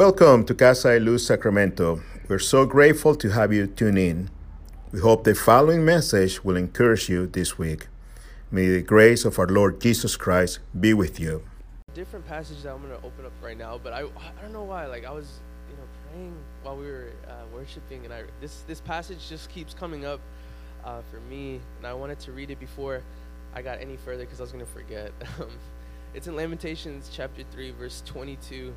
Welcome to Casa de Luz Sacramento. We're so grateful to have you tune in. We hope the following message will encourage you this week. May the grace of our Lord Jesus Christ be with you. Different passage that I'm going to open up right now, but I, I don't know why. Like I was, you know, praying while we were uh, worshiping, and I this this passage just keeps coming up uh, for me, and I wanted to read it before I got any further because I was going to forget. it's in Lamentations chapter three, verse 22.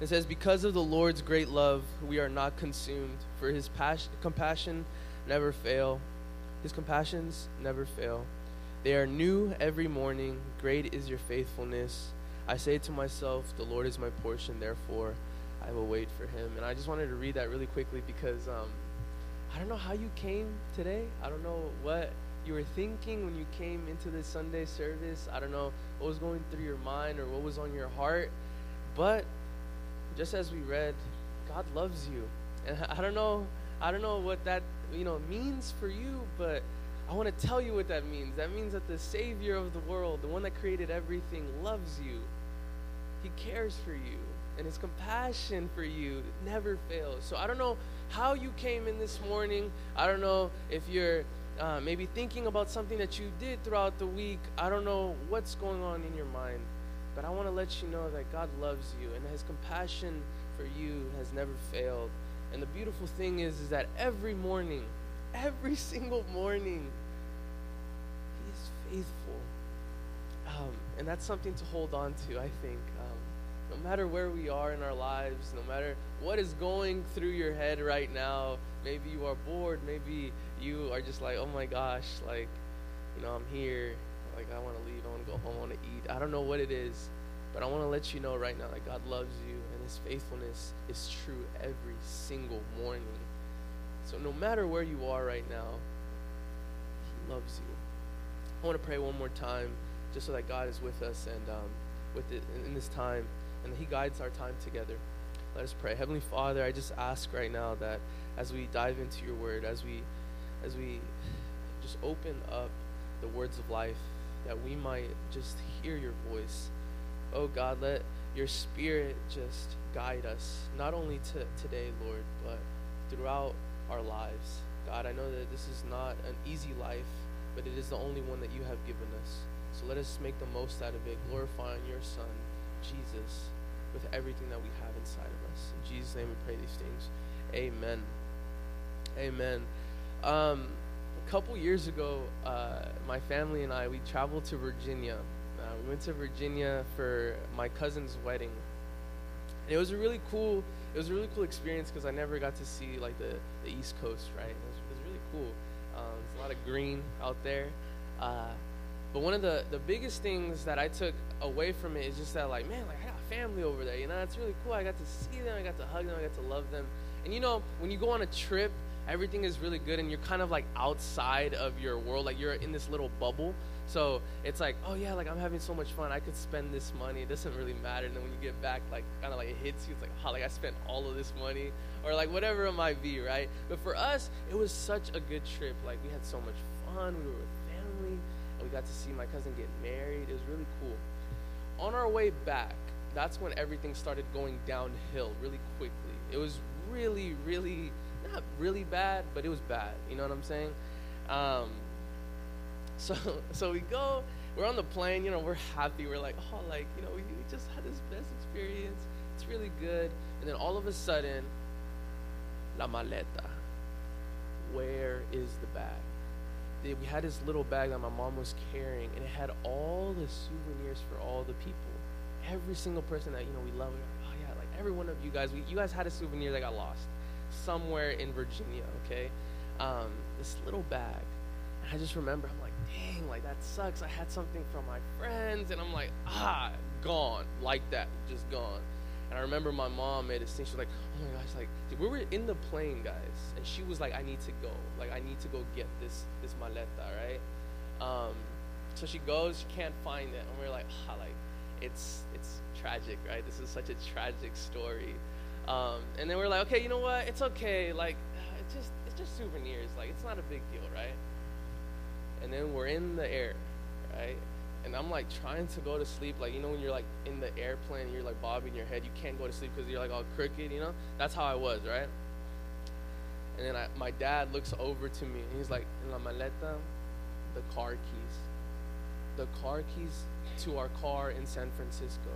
It says, Because of the Lord's great love, we are not consumed, for his passion, compassion never fail. His compassions never fail. They are new every morning. Great is your faithfulness. I say to myself, The Lord is my portion, therefore I will wait for him. And I just wanted to read that really quickly because um, I don't know how you came today. I don't know what you were thinking when you came into this Sunday service. I don't know what was going through your mind or what was on your heart. But just as we read, God loves you. And I don't know, I don't know what that, you know, means for you, but I want to tell you what that means. That means that the savior of the world, the one that created everything, loves you. He cares for you, and his compassion for you never fails. So I don't know how you came in this morning. I don't know if you're uh, maybe thinking about something that you did throughout the week. I don't know what's going on in your mind. But I want to let you know that God loves you and his compassion for you has never failed. And the beautiful thing is, is that every morning, every single morning, he is faithful. Um, and that's something to hold on to, I think. Um, no matter where we are in our lives, no matter what is going through your head right now, maybe you are bored, maybe you are just like, oh my gosh, like, you know, I'm here, like I want to leave, go home, I want to eat. I don't know what it is, but I want to let you know right now that God loves you and his faithfulness is true every single morning. So no matter where you are right now, he loves you. I want to pray one more time just so that God is with us and um, with it in this time and he guides our time together. Let us pray. Heavenly Father, I just ask right now that as we dive into your word, as we as we just open up the words of life that we might just hear your voice. Oh God, let your spirit just guide us, not only to today, Lord, but throughout our lives. God, I know that this is not an easy life, but it is the only one that you have given us. So let us make the most out of it, glorifying your Son, Jesus, with everything that we have inside of us. In Jesus' name we pray these things. Amen. Amen. Um, couple years ago, uh, my family and I we traveled to Virginia. Uh, we went to Virginia for my cousin's wedding. And it was a really cool. It was a really cool experience because I never got to see like the, the East Coast, right? It was, it was really cool. Um, there's a lot of green out there. Uh, but one of the, the biggest things that I took away from it is just that, like, man, like I got family over there. You know, it's really cool. I got to see them. I got to hug them. I got to love them. And you know, when you go on a trip everything is really good and you're kind of like outside of your world like you're in this little bubble. So it's like oh yeah like i'm having so much fun. I could spend this money. It doesn't really matter. And then when you get back like kind of like it hits you. It's like oh like i spent all of this money. Or like whatever it might be right? But for us it was such a good trip. Like we had so much fun. We were with family. And we got to see my cousin get married. It was really cool. On our way back that's when everything started going downhill really quickly. It was really really not really bad, but it was bad. You know what I'm saying? Um, so so we go, we're on the plane, you know, we're happy. We're like, oh, like, you know, we, we just had this best experience. It's really good. And then all of a sudden, la maleta. Where is the bag? We had this little bag that my mom was carrying, and it had all the souvenirs for all the people. Every single person that you know we love. Like, oh yeah, like every one of you guys. We, you guys had a souvenir that got lost somewhere in Virginia, okay? Um, this little bag. And I just remember, I'm like, dang, like that sucks. I had something from my friends, and I'm like, ah, gone, like that, just gone. And I remember my mom made a scene. She was like, "Oh my gosh!" Like dude, we were in the plane, guys, and she was like, "I need to go. Like I need to go get this this maleta, right?" Um, so she goes. She can't find it, and we're like, "Ah, like it's it's tragic, right? This is such a tragic story." Um, and then we're like, okay, you know what? It's okay. Like, it's just it's just souvenirs. Like, it's not a big deal, right? And then we're in the air, right? and I'm like trying to go to sleep. Like you know when you're like in the airplane, you're like bobbing your head, you can't go to sleep because you're like all crooked. You know that's how I was, right? And then I, my dad looks over to me and he's like, "En la maleta, the car keys, the car keys to our car in San Francisco."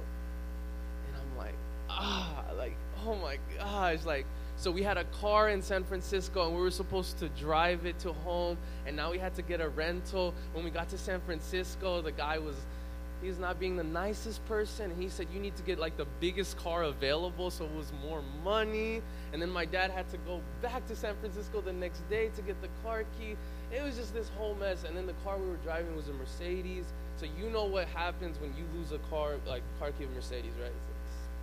And I'm like, ah, like oh my gosh, like so we had a car in San Francisco and we were supposed to drive it to home and now we had to get a rental. When we got to San Francisco, the guy was he's not being the nicest person. He said you need to get like the biggest car available so it was more money. And then my dad had to go back to San Francisco the next day to get the car key. It was just this whole mess. And then the car we were driving was a Mercedes. So you know what happens when you lose a car like car key of Mercedes, right?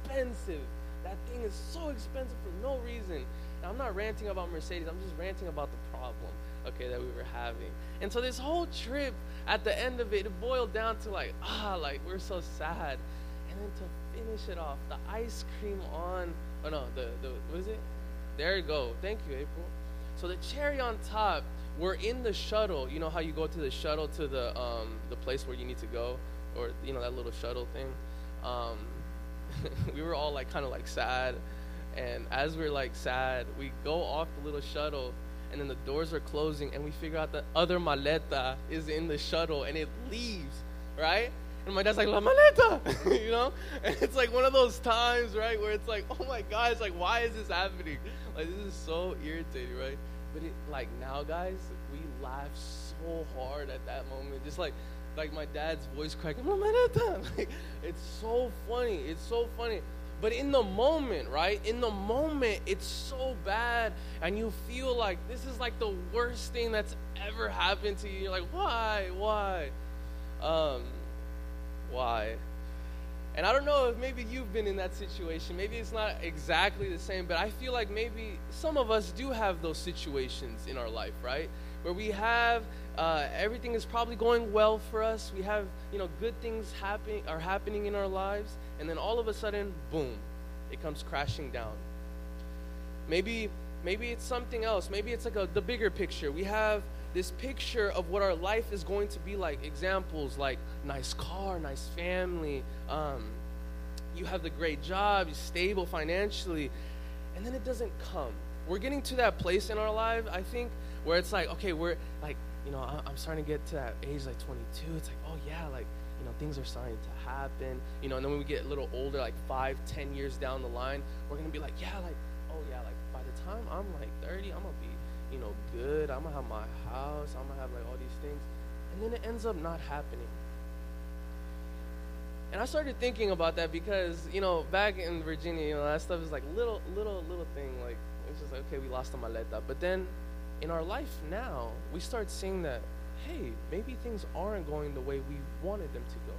Expensive. That thing is so expensive for no reason. Now, I'm not ranting about Mercedes, I'm just ranting about the problem, okay, that we were having. And so this whole trip, at the end of it, it boiled down to like, ah, like we're so sad. And then to finish it off, the ice cream on, oh no, the, the what is it? There you go. Thank you, April. So the cherry on top, we're in the shuttle. You know how you go to the shuttle to the um, the place where you need to go, or you know that little shuttle thing. Um, we were all like kind of like sad. And as we're like sad, we go off the little shuttle and then the doors are closing and we figure out the other maleta is in the shuttle and it leaves, right? And my dad's like, La maleta, you know? And it's like one of those times, right, where it's like, oh my God, it's like, why is this happening? Like, this is so irritating, right? But it, like, now, guys, we laugh so hard at that moment. Just like, like my dad's voice cracking. Like, it's so funny. It's so funny. But in the moment, right? In the moment, it's so bad, and you feel like this is like the worst thing that's ever happened to you. You're like, why, why, um, why? And I don't know if maybe you've been in that situation. Maybe it's not exactly the same, but I feel like maybe some of us do have those situations in our life, right? Where we have uh, everything is probably going well for us. We have, you know, good things happening are happening in our lives, and then all of a sudden, boom, it comes crashing down. Maybe, maybe it's something else. Maybe it's like a, the bigger picture. We have this picture of what our life is going to be like. Examples like nice car, nice family. Um, you have the great job, you're stable financially, and then it doesn't come. We're getting to that place in our life, I think, where it's like, okay, we're like you know, I'm starting to get to that age like 22. It's like, oh yeah, like you know, things are starting to happen. You know, and then when we get a little older, like five, ten years down the line, we're gonna be like, yeah, like, oh yeah, like by the time I'm like 30, I'm gonna be, you know, good. I'm gonna have my house. I'm gonna have like all these things, and then it ends up not happening. And I started thinking about that because, you know, back in Virginia, you know, that stuff is like little, little, little thing. Like, it's just like, okay, we lost the maleta. But then in our life now, we start seeing that, hey, maybe things aren't going the way we wanted them to go.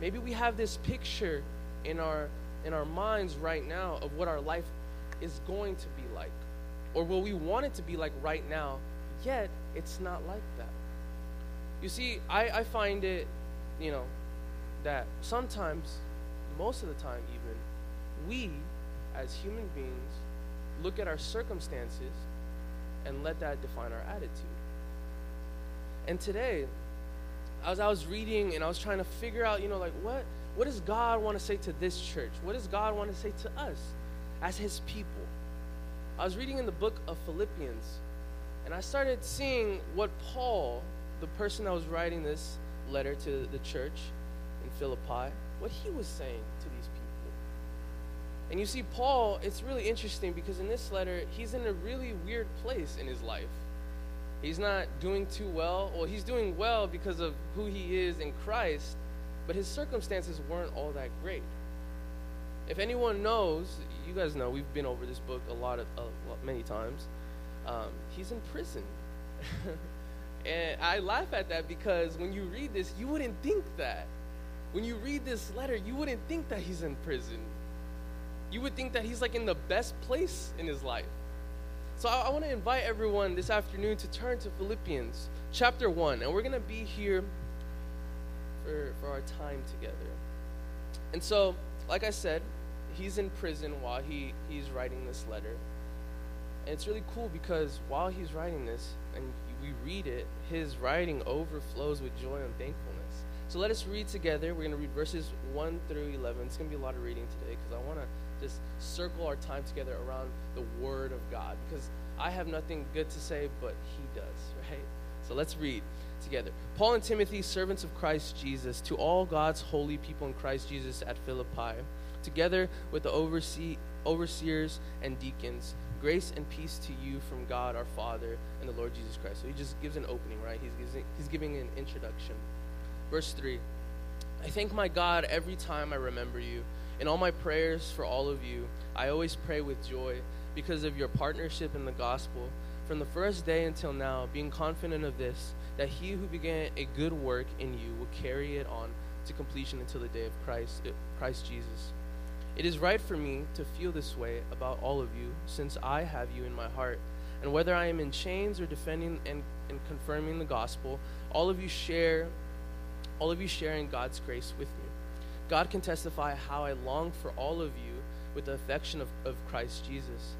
Maybe we have this picture in our in our minds right now of what our life is going to be like, or what we want it to be like right now, yet it's not like that. You see, I, I find it, you know, that sometimes, most of the time even, we as human beings look at our circumstances and let that define our attitude. And today, as I was reading and I was trying to figure out, you know, like what what does God want to say to this church? What does God want to say to us as his people? I was reading in the book of Philippians and I started seeing what Paul, the person that was writing this letter to the church in Philippi, what he was saying to these and you see, Paul, it's really interesting because in this letter, he's in a really weird place in his life. He's not doing too well. Well, he's doing well because of who he is in Christ, but his circumstances weren't all that great. If anyone knows, you guys know, we've been over this book a lot of a lot, many times. Um, he's in prison. and I laugh at that because when you read this, you wouldn't think that. When you read this letter, you wouldn't think that he's in prison you would think that he's like in the best place in his life. So I, I want to invite everyone this afternoon to turn to Philippians chapter 1, and we're going to be here for, for our time together. And so, like I said, he's in prison while he, he's writing this letter. And it's really cool because while he's writing this, and we read it, his writing overflows with joy and thankfulness. So let us read together. We're going to read verses 1 through 11. It's going to be a lot of reading today because I want to just circle our time together around the Word of God because I have nothing good to say, but He does, right? So let's read together. Paul and Timothy, servants of Christ Jesus, to all God's holy people in Christ Jesus at Philippi, together with the oversee, overseers and deacons, grace and peace to you from God our Father and the Lord Jesus Christ. So he just gives an opening, right? He's, he's giving an introduction. Verse 3 I thank my God every time I remember you. In all my prayers for all of you, I always pray with joy because of your partnership in the gospel. From the first day until now, being confident of this, that he who began a good work in you will carry it on to completion until the day of Christ, uh, Christ Jesus. It is right for me to feel this way about all of you, since I have you in my heart. And whether I am in chains or defending and, and confirming the gospel, all of you share all of you sharing God's grace with me. God can testify how I long for all of you with the affection of, of Christ Jesus.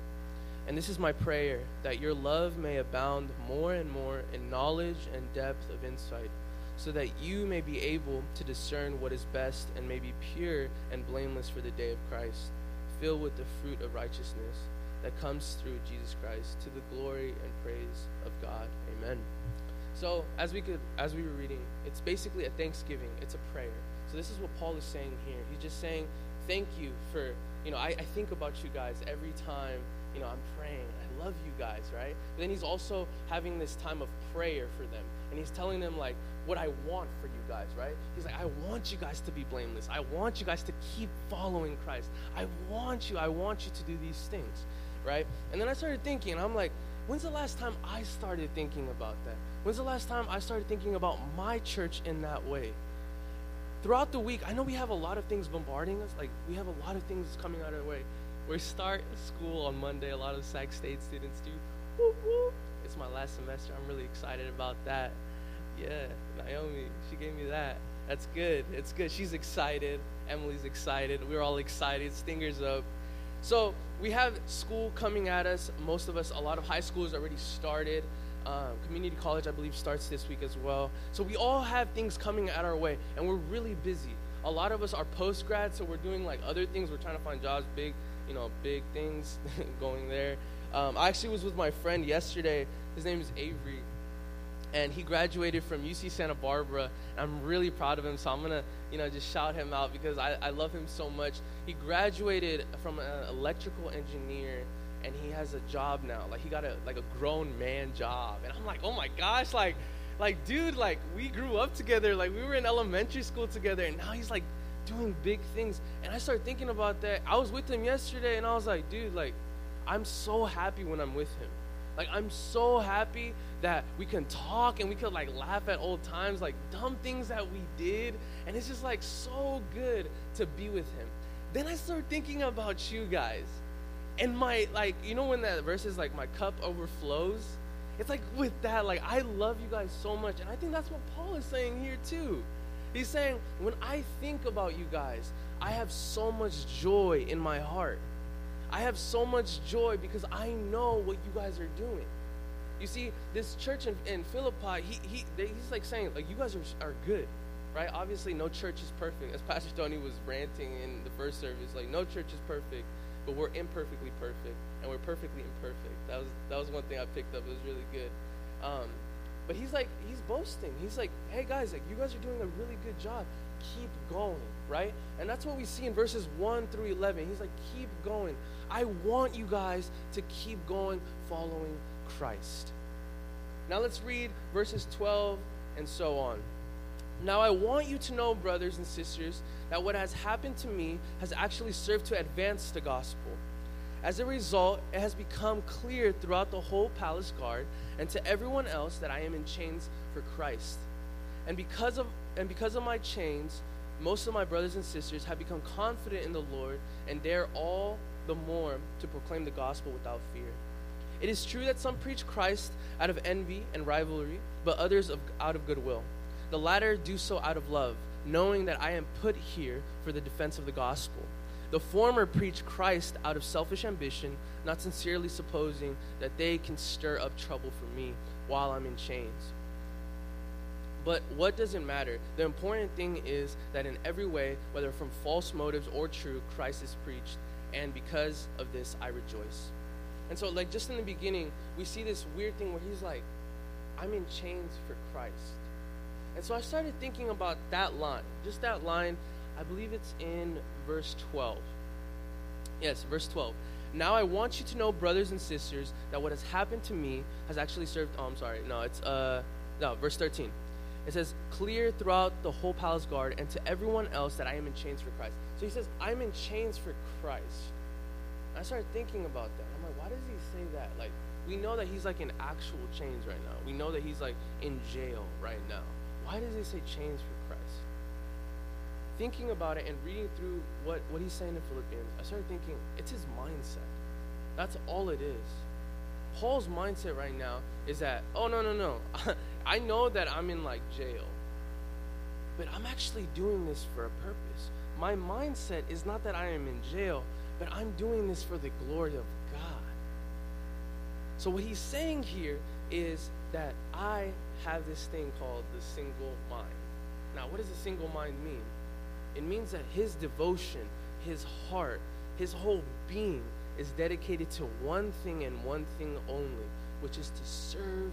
And this is my prayer that your love may abound more and more in knowledge and depth of insight, so that you may be able to discern what is best and may be pure and blameless for the day of Christ, filled with the fruit of righteousness that comes through Jesus Christ to the glory and praise of God. Amen. So as we could as we were reading, it's basically a thanksgiving. It's a prayer. So this is what Paul is saying here. He's just saying, Thank you for you know, I, I think about you guys every time, you know, I'm praying. I love you guys, right? But then he's also having this time of prayer for them. And he's telling them like what I want for you guys, right? He's like, I want you guys to be blameless. I want you guys to keep following Christ. I want you, I want you to do these things, right? And then I started thinking, I'm like, when's the last time I started thinking about that? When's the last time I started thinking about my church in that way? Throughout the week, I know we have a lot of things bombarding us. Like, we have a lot of things coming out of the way. We start school on Monday. A lot of Sac State students do. Whoop, whoop. It's my last semester. I'm really excited about that. Yeah, Naomi, she gave me that. That's good. It's good. She's excited. Emily's excited. We're all excited. Stingers up. So we have school coming at us. Most of us, a lot of high schools already started. Um, community college, I believe, starts this week as well. So we all have things coming at our way, and we're really busy. A lot of us are post grad, so we're doing like other things. We're trying to find jobs, big, you know, big things going there. Um, I actually was with my friend yesterday. His name is Avery, and he graduated from UC Santa Barbara. I'm really proud of him, so I'm gonna, you know, just shout him out because I, I love him so much. He graduated from an electrical engineer and he has a job now. Like he got a like a grown man job. And I'm like, oh my gosh, like like dude, like we grew up together, like we were in elementary school together, and now he's like doing big things. And I started thinking about that. I was with him yesterday and I was like, dude, like I'm so happy when I'm with him. Like I'm so happy that we can talk and we could like laugh at old times, like dumb things that we did, and it's just like so good to be with him. Then I started thinking about you guys and my like you know when that verse is like my cup overflows? It's like with that like i love you guys so much and i think that's what paul is saying here too. He's saying when i think about you guys i have so much joy in my heart. I have so much joy because i know what you guys are doing. You see this church in, in philippi he, he they, he's like saying like you guys are, are good right? Obviously no church is perfect. As pastor tony was ranting in the first service like no church is perfect but we're imperfectly perfect, and we're perfectly imperfect. That was that was one thing I picked up. It was really good. Um, but he's like he's boasting. He's like, hey guys, like you guys are doing a really good job. Keep going, right? And that's what we see in verses one through eleven. He's like, keep going. I want you guys to keep going, following Christ. Now let's read verses twelve and so on. Now I want you to know, brothers and sisters, that what has happened to me has actually served to advance the gospel. As a result, it has become clear throughout the whole palace guard and to everyone else that I am in chains for Christ. And because of and because of my chains, most of my brothers and sisters have become confident in the Lord and dare all the more to proclaim the gospel without fear. It is true that some preach Christ out of envy and rivalry, but others of, out of goodwill. The latter do so out of love, knowing that I am put here for the defense of the gospel. The former preach Christ out of selfish ambition, not sincerely supposing that they can stir up trouble for me, while I'm in chains. But what does it matter? The important thing is that in every way, whether from false motives or true, Christ is preached, and because of this, I rejoice. And so, like, just in the beginning, we see this weird thing where he's like, I'm in chains for Christ. And so I started thinking about that line, just that line. I believe it's in verse 12. Yes, verse 12. Now I want you to know, brothers and sisters, that what has happened to me has actually served. Oh, I'm sorry. No, it's uh, no, verse 13. It says, clear throughout the whole palace guard and to everyone else that I am in chains for Christ. So he says, I'm in chains for Christ. I started thinking about that. I'm like, why does he say that? Like, we know that he's like in actual chains right now. We know that he's like in jail right now. Why does he say chains for Christ? Thinking about it and reading through what, what he's saying in Philippians, I started thinking it's his mindset. That's all it is. Paul's mindset right now is that, oh, no, no, no. I know that I'm in like jail, but I'm actually doing this for a purpose. My mindset is not that I am in jail, but I'm doing this for the glory of God. So, what he's saying here is that I have this thing called the single mind. Now, what does a single mind mean? It means that his devotion, his heart, his whole being is dedicated to one thing and one thing only, which is to serve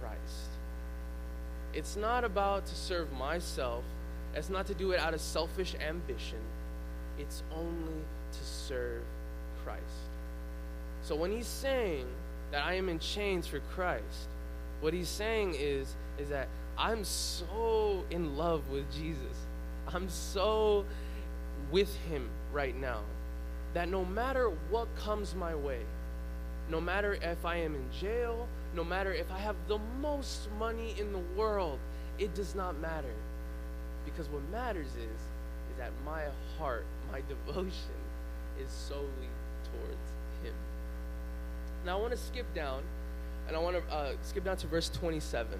Christ. It's not about to serve myself, it's not to do it out of selfish ambition, it's only to serve Christ. So when he's saying that I am in chains for Christ, what he's saying is is that I'm so in love with Jesus. I'm so with him right now that no matter what comes my way, no matter if I am in jail, no matter if I have the most money in the world, it does not matter. Because what matters is, is that my heart, my devotion is solely towards Him. Now I want to skip down, and I want to uh, skip down to verse 27. It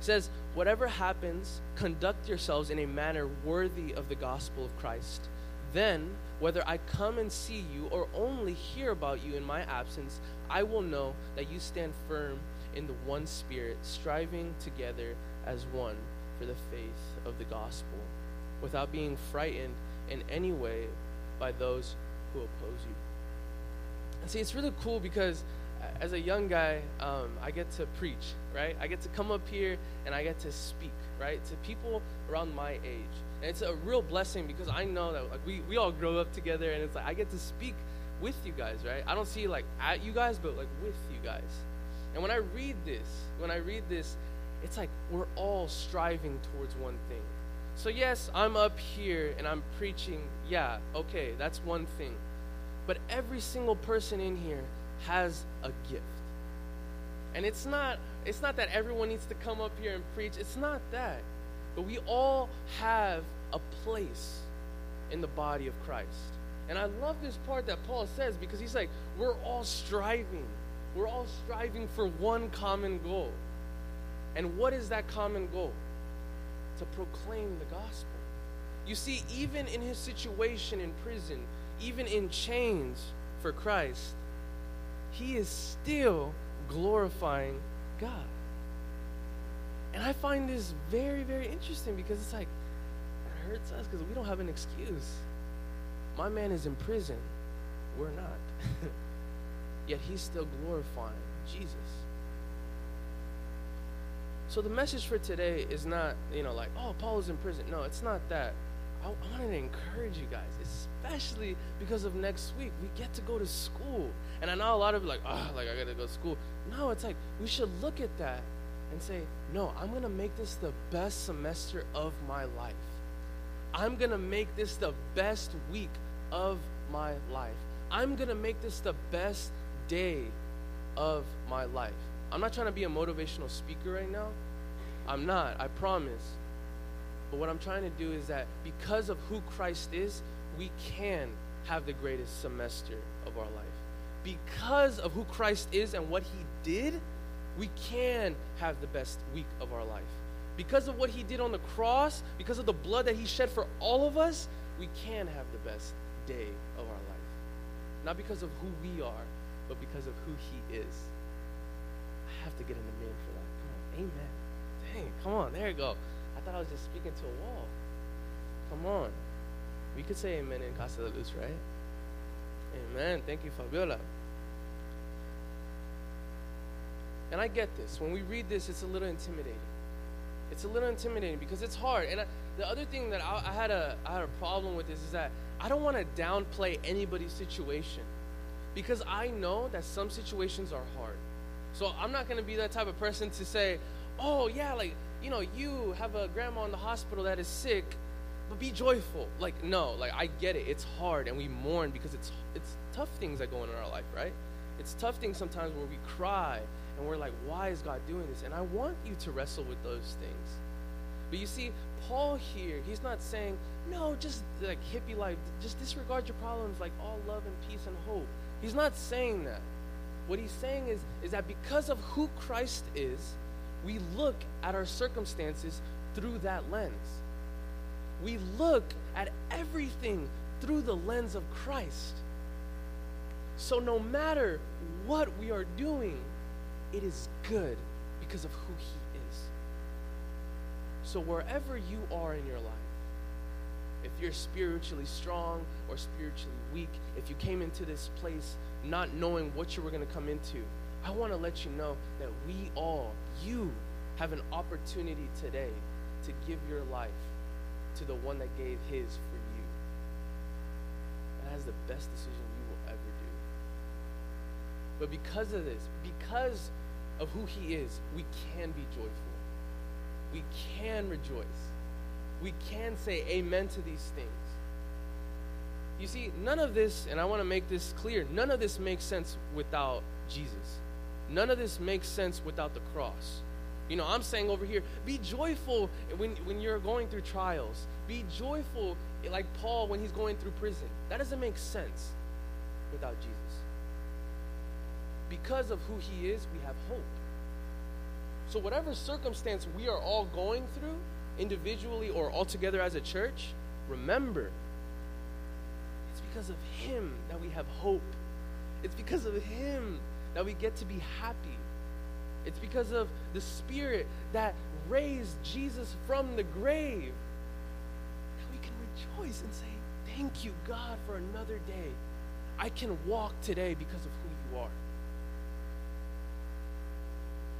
says, Whatever happens, conduct yourselves in a manner worthy of the gospel of Christ. Then, whether I come and see you or only hear about you in my absence, I will know that you stand firm in the one spirit, striving together as one for the faith of the gospel, without being frightened in any way by those who oppose you. And see, it's really cool because as a young guy, um, I get to preach, right? I get to come up here and I get to speak, right, to people around my age. And it's a real blessing because I know that like we, we all grow up together and it's like I get to speak with you guys, right? I don't see like at you guys, but like with you guys. And when I read this, when I read this, it's like we're all striving towards one thing. So, yes, I'm up here and I'm preaching. Yeah, okay, that's one thing. But every single person in here has a gift. And it's not it's not that everyone needs to come up here and preach. It's not that. But we all have a place in the body of Christ. And I love this part that Paul says because he's like, we're all striving. We're all striving for one common goal. And what is that common goal? To proclaim the gospel. You see, even in his situation in prison, even in chains for Christ, he is still glorifying God. And I find this very, very interesting because it's like, it hurts us because we don't have an excuse. My man is in prison. We're not. Yet he's still glorifying Jesus. So the message for today is not, you know, like, oh, Paul is in prison. No, it's not that. I, want to encourage you guys, especially because of next week. We get to go to school. And I know a lot of you like, oh, like I got to go to school. No, it's like we should look at that and say, no, I'm going to make this the best semester of my life. I'm going to make this the best week of my life. I'm going to make this the best day of my life. I'm not trying to be a motivational speaker right now. I'm not, I promise. But what I'm trying to do is that because of who Christ is, we can have the greatest semester of our life. Because of who Christ is and what he did, we can have the best week of our life. Because of what he did on the cross, because of the blood that he shed for all of us, we can have the best day of our life. Not because of who we are, but because of who he is. I have to get an amen for that. Come on, amen. Dang, come on, there you go. I thought I was just speaking to a wall. Come on. We could say amen in Casa de Luz, right? Amen. Thank you, Fabiola. And I get this. When we read this, it's a little intimidating. It's a little intimidating because it's hard. And I, the other thing that I, I, had a, I had a problem with this is that I don't want to downplay anybody's situation because I know that some situations are hard. So I'm not going to be that type of person to say, oh, yeah, like, you know, you have a grandma in the hospital that is sick, but be joyful. Like, no, like, I get it. It's hard and we mourn because it's, it's tough things that go on in our life, right? It's tough things sometimes where we cry and we're like, why is God doing this? And I want you to wrestle with those things. But you see, Paul here, he's not saying, no, just like hippie life, just disregard your problems like all love and peace and hope. He's not saying that. What he's saying is, is that because of who Christ is, we look at our circumstances through that lens. We look at everything through the lens of Christ. So no matter what we are doing, it is good because of who He is. So, wherever you are in your life, if you're spiritually strong or spiritually weak, if you came into this place not knowing what you were going to come into, I want to let you know that we all, you, have an opportunity today to give your life to the one that gave his for you. That is the best decision you will ever do. But because of this, because of who He is, we can be joyful. We can rejoice. We can say amen to these things. You see, none of this, and I want to make this clear, none of this makes sense without Jesus. None of this makes sense without the cross. You know, I'm saying over here, be joyful when, when you're going through trials. Be joyful like Paul when he's going through prison. That doesn't make sense without Jesus because of who he is, we have hope. So, whatever circumstance we are all going through, individually or all together as a church, remember, it's because of him that we have hope. It's because of him that we get to be happy. It's because of the Spirit that raised Jesus from the grave that we can rejoice and say, Thank you, God, for another day. I can walk today because of who you are.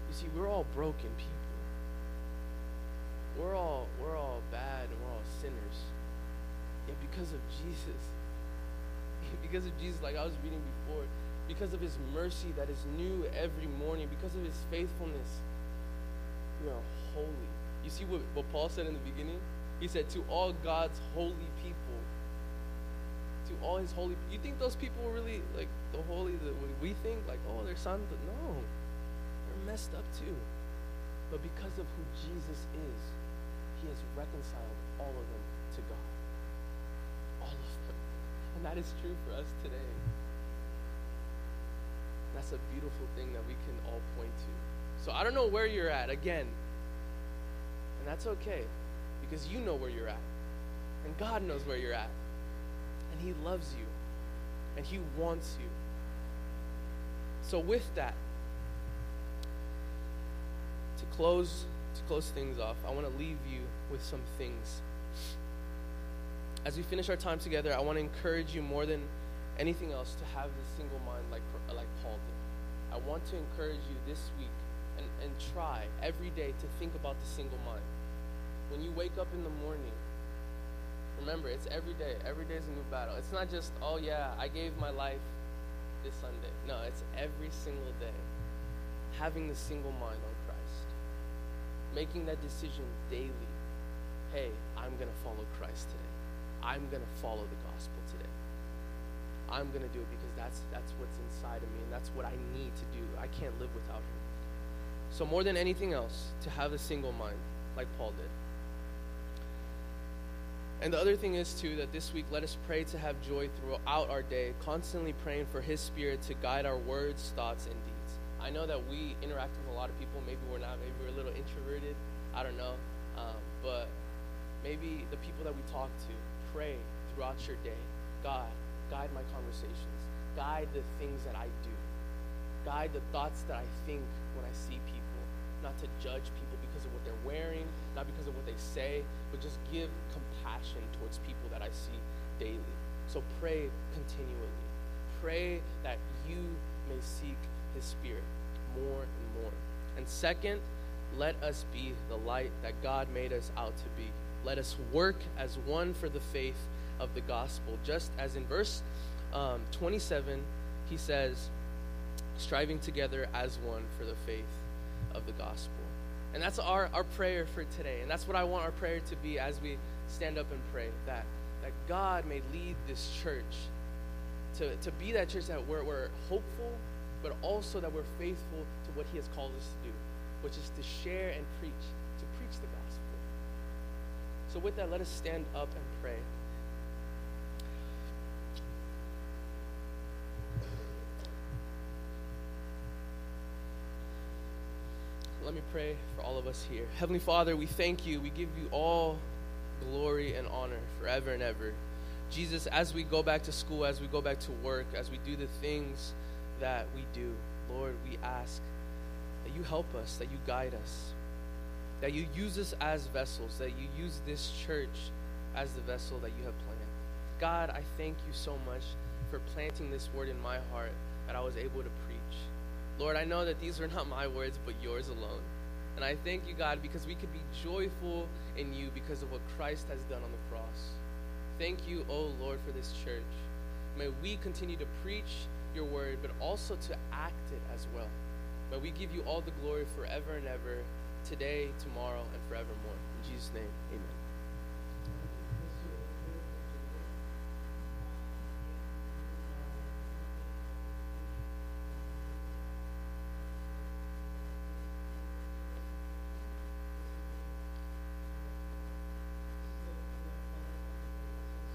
You see, we're all broken people. We're all we're all bad and we're all sinners. Yet because of Jesus, because of Jesus, like I was reading before, because of his mercy that is new every morning, because of his faithfulness, we are holy. You see what, what Paul said in the beginning? He said, To all God's holy people, to all his holy you think those people were really like the holy that we think like oh they're sons no They're messed up too. But because of who Jesus is, he has reconciled all of them to God. All of them. And that is true for us today. That's a beautiful thing that we can all point to. So I don't know where you're at again. And that's okay because you know where you're at. And God knows where you're at. And He loves you. And He wants you. So, with that, to close to close things off, I want to leave you with some things. As we finish our time together, I want to encourage you more than anything else to have this single mind like like Paul did. I want to encourage you this week and, and try every day to think about the single mind. When you wake up in the morning, remember it's every day. Every day is a new battle. It's not just, oh yeah, I gave my life this Sunday. No, it's every single day. Having the single mind on Christ. making that decision daily. Hey, I'm going to follow Christ today. I'm going to follow the gospel today. I'm going to do it because that's that's what's inside of me and that's what I need to do. I can't live without him. So more than anything else, to have a single mind like Paul did. And the other thing is too that this week let us pray to have joy throughout our day, constantly praying for his spirit to guide our words, thoughts and deeds. I know that we interact with a lot of people. Maybe we're not. Maybe we're a little introverted. I don't know. Um, but maybe the people that we talk to, pray throughout your day. God, guide my conversations. Guide the things that I do. Guide the thoughts that I think when I see people, not to judge people because of what they're wearing, not because of what they say, but just give compassion towards people that I see daily. So pray continually. Pray that you may seek his spirit more and more. And second, let us be the light that God made us out to be. Let us work as one for the faith of the gospel. Just as in verse um, 27, he says, striving together as one for the faith of the gospel. And that's our, our prayer for today. And that's what I want our prayer to be as we stand up and pray that, that God may lead this church to, to be that church that we're, we're hopeful, but also that we're faithful to what He has called us to do, which is to share and preach, to preach the gospel. So, with that, let us stand up and pray. Let me pray for all of us here. Heavenly Father, we thank you. We give you all glory and honor forever and ever. Jesus, as we go back to school, as we go back to work, as we do the things that we do, Lord, we ask that you help us, that you guide us, that you use us as vessels, that you use this church as the vessel that you have planned. God, I thank you so much for planting this word in my heart that I was able to preach. Lord, I know that these are not my words, but yours alone. And I thank you, God, because we could be joyful in you because of what Christ has done on the cross. Thank you, O oh Lord, for this church. May we continue to preach your word, but also to act it as well. May we give you all the glory forever and ever, today, tomorrow, and forevermore. In Jesus' name, amen.